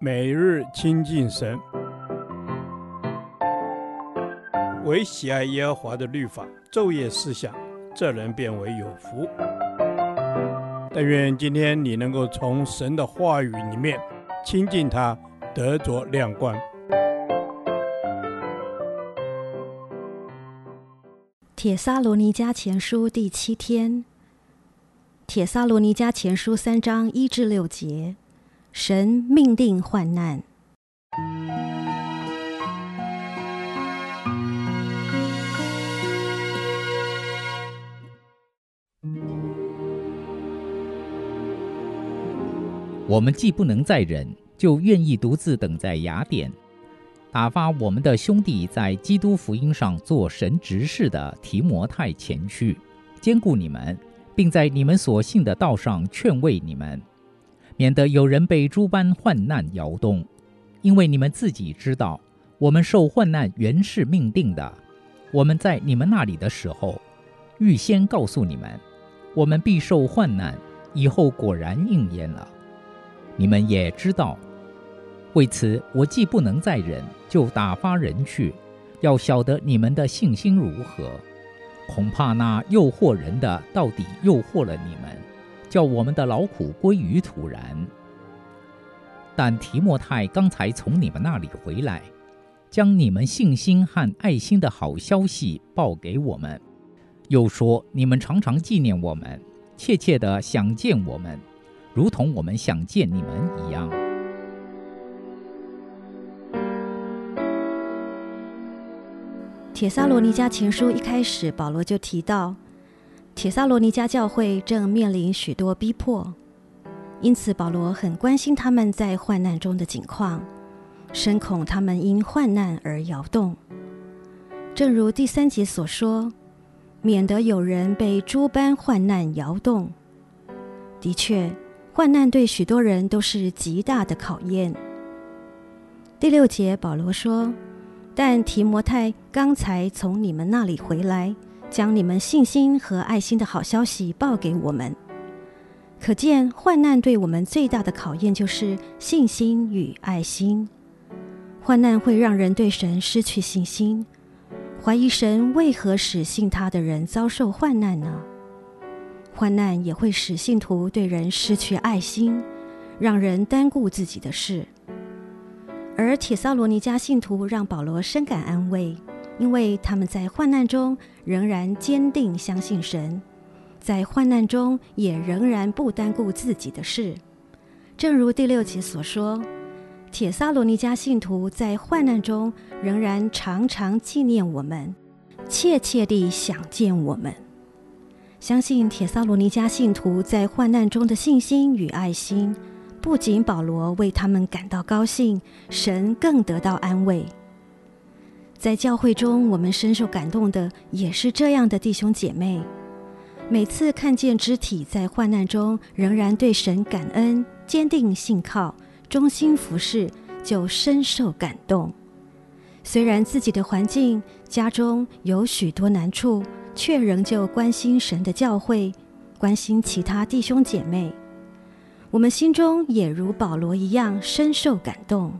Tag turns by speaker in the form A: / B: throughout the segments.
A: 每日亲近神，唯喜爱耶和华的律法，昼夜思想，这人便为有福。但愿今天你能够从神的话语里面亲近他，得着亮光。
B: 铁萨罗尼迦前书第七天，铁萨罗尼迦前书三章一至六节。神命定患难。
C: 我们既不能再忍，就愿意独自等在雅典，打发我们的兄弟在基督福音上做神执事的提摩太前去，兼顾你们，并在你们所信的道上劝慰你们。免得有人被诸般患难摇动，因为你们自己知道，我们受患难原是命定的。我们在你们那里的时候，预先告诉你们，我们必受患难，以后果然应验了。你们也知道，为此我既不能再忍，就打发人去，要晓得你们的信心如何。恐怕那诱惑人的，到底诱惑了你们。叫我们的劳苦归于徒然。但提摩太刚才从你们那里回来，将你们信心和爱心的好消息报给我们，又说你们常常纪念我们，切切的想见我们，如同我们想见你们一样。
B: 铁萨罗尼加前书一开始，保罗就提到。帖撒罗尼迦教会正面临许多逼迫，因此保罗很关心他们在患难中的境况，深恐他们因患难而摇动。正如第三节所说，免得有人被诸般患难摇动。的确，患难对许多人都是极大的考验。第六节保罗说：“但提摩太刚才从你们那里回来。”将你们信心和爱心的好消息报给我们，可见患难对我们最大的考验就是信心与爱心。患难会让人对神失去信心，怀疑神为何使信他的人遭受患难呢？患难也会使信徒对人失去爱心，让人单顾自己的事。而帖撒罗尼加信徒让保罗深感安慰。因为他们在患难中仍然坚定相信神，在患难中也仍然不单顾自己的事。正如第六节所说，帖撒罗尼迦信徒在患难中仍然常常纪念我们，切切地想见我们。相信帖撒罗尼迦信徒在患难中的信心与爱心，不仅保罗为他们感到高兴，神更得到安慰。在教会中，我们深受感动的也是这样的弟兄姐妹。每次看见肢体在患难中仍然对神感恩、坚定信靠、忠心服侍，就深受感动。虽然自己的环境、家中有许多难处，却仍旧关心神的教会，关心其他弟兄姐妹。我们心中也如保罗一样深受感动。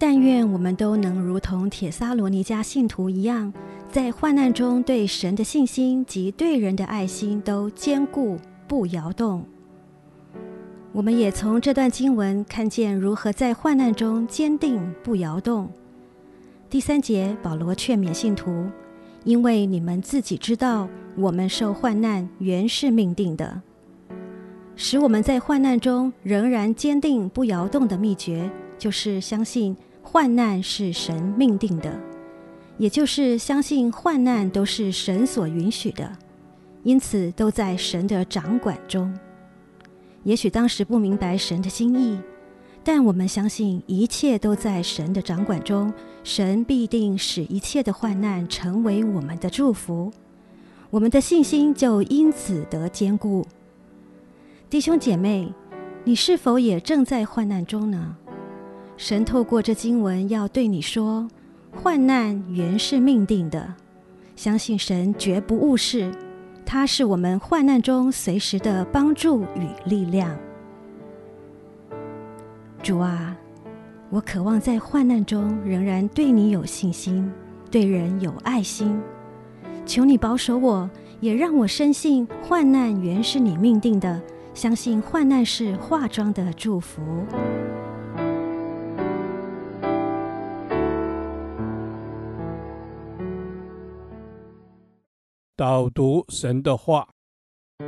B: 但愿我们都能如同铁撒罗尼迦信徒一样，在患难中对神的信心及对人的爱心都坚固不摇动。我们也从这段经文看见如何在患难中坚定不摇动。第三节，保罗劝勉信徒，因为你们自己知道，我们受患难原是命定的。使我们在患难中仍然坚定不摇动的秘诀，就是相信。患难是神命定的，也就是相信患难都是神所允许的，因此都在神的掌管中。也许当时不明白神的心意，但我们相信一切都在神的掌管中，神必定使一切的患难成为我们的祝福，我们的信心就因此得坚固。弟兄姐妹，你是否也正在患难中呢？神透过这经文要对你说：患难原是命定的，相信神绝不误事，他是我们患难中随时的帮助与力量。主啊，我渴望在患难中仍然对你有信心，对人有爱心。求你保守我，也让我深信患难原是你命定的，相信患难是化妆的祝福。
A: 导读神的话，《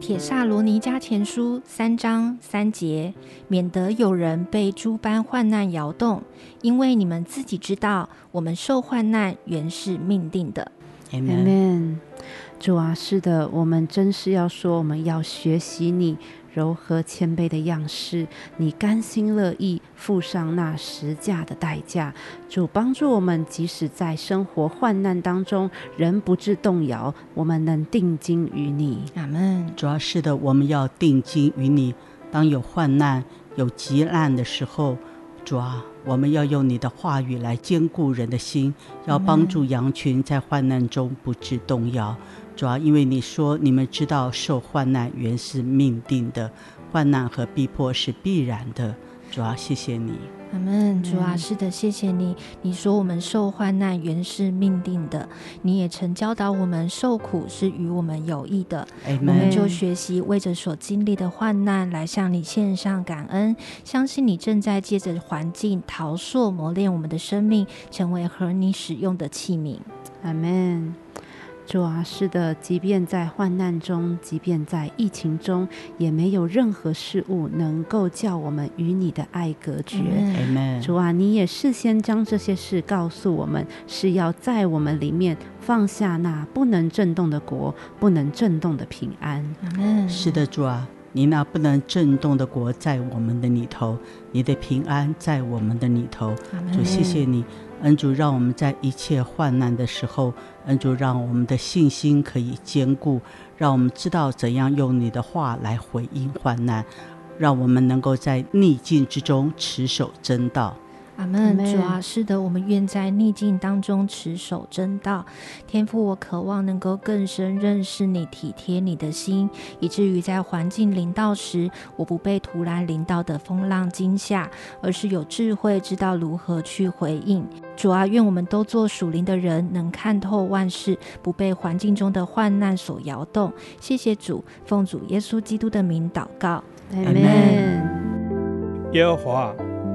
D: 铁萨罗尼迦前书》三章三节，免得有人被诸般患难摇动，因为你们自己知道，我们受患难原是命定的。
E: Amen。主啊，是的，我们真是要说，我们要学习你。柔和谦卑的样式，你甘心乐意付上那十价的代价。主帮助我们，即使在生活患难当中，仍不致动摇。我们能定睛于你。
D: 阿门。
F: 主要是的，我们要定睛于你。当有患难、有急难的时候，主啊，我们要用你的话语来坚固人的心，要帮助羊群在患难中不致动摇。主要因为你说，你们知道受患难原是命定的，患难和逼迫是必然的。主要谢谢你，
D: 阿门。主啊，是的，谢谢你。你说我们受患难原是命定的，你也曾教导我们受苦是与我们有益的。Amen 我们就学习为着所经历的患难来向你献上感恩，相信你正在借着环境陶塑磨练我们的生命，成为和你使用的器皿。
E: 阿门。主啊，是的，即便在患难中，即便在疫情中，也没有任何事物能够叫我们与你的爱隔
F: 绝。
E: 主啊，你也事先将这些事告诉我们，是要在我们里面放下那不能震动的国，不能震动的平安。
F: 是的，主啊，你那不能震动的国在我们的里头，你的平安在我们的里头。主，谢谢你。恩主，让我们在一切患难的时候，恩主让我们的信心可以坚固，让我们知道怎样用你的话来回应患难，让我们能够在逆境之中持守真道。
D: 阿门，主啊，是的，我们愿在逆境当中持守真道。天父，我渴望能够更深认识你，体贴你的心，以至于在环境临到时，我不被突然临到的风浪惊吓，而是有智慧，知道如何去回应。主啊，愿我们都做属灵的人，能看透万事，不被环境中的患难所摇动。谢谢主，奉主耶稣基督的名祷告，阿门。
A: 耶和华。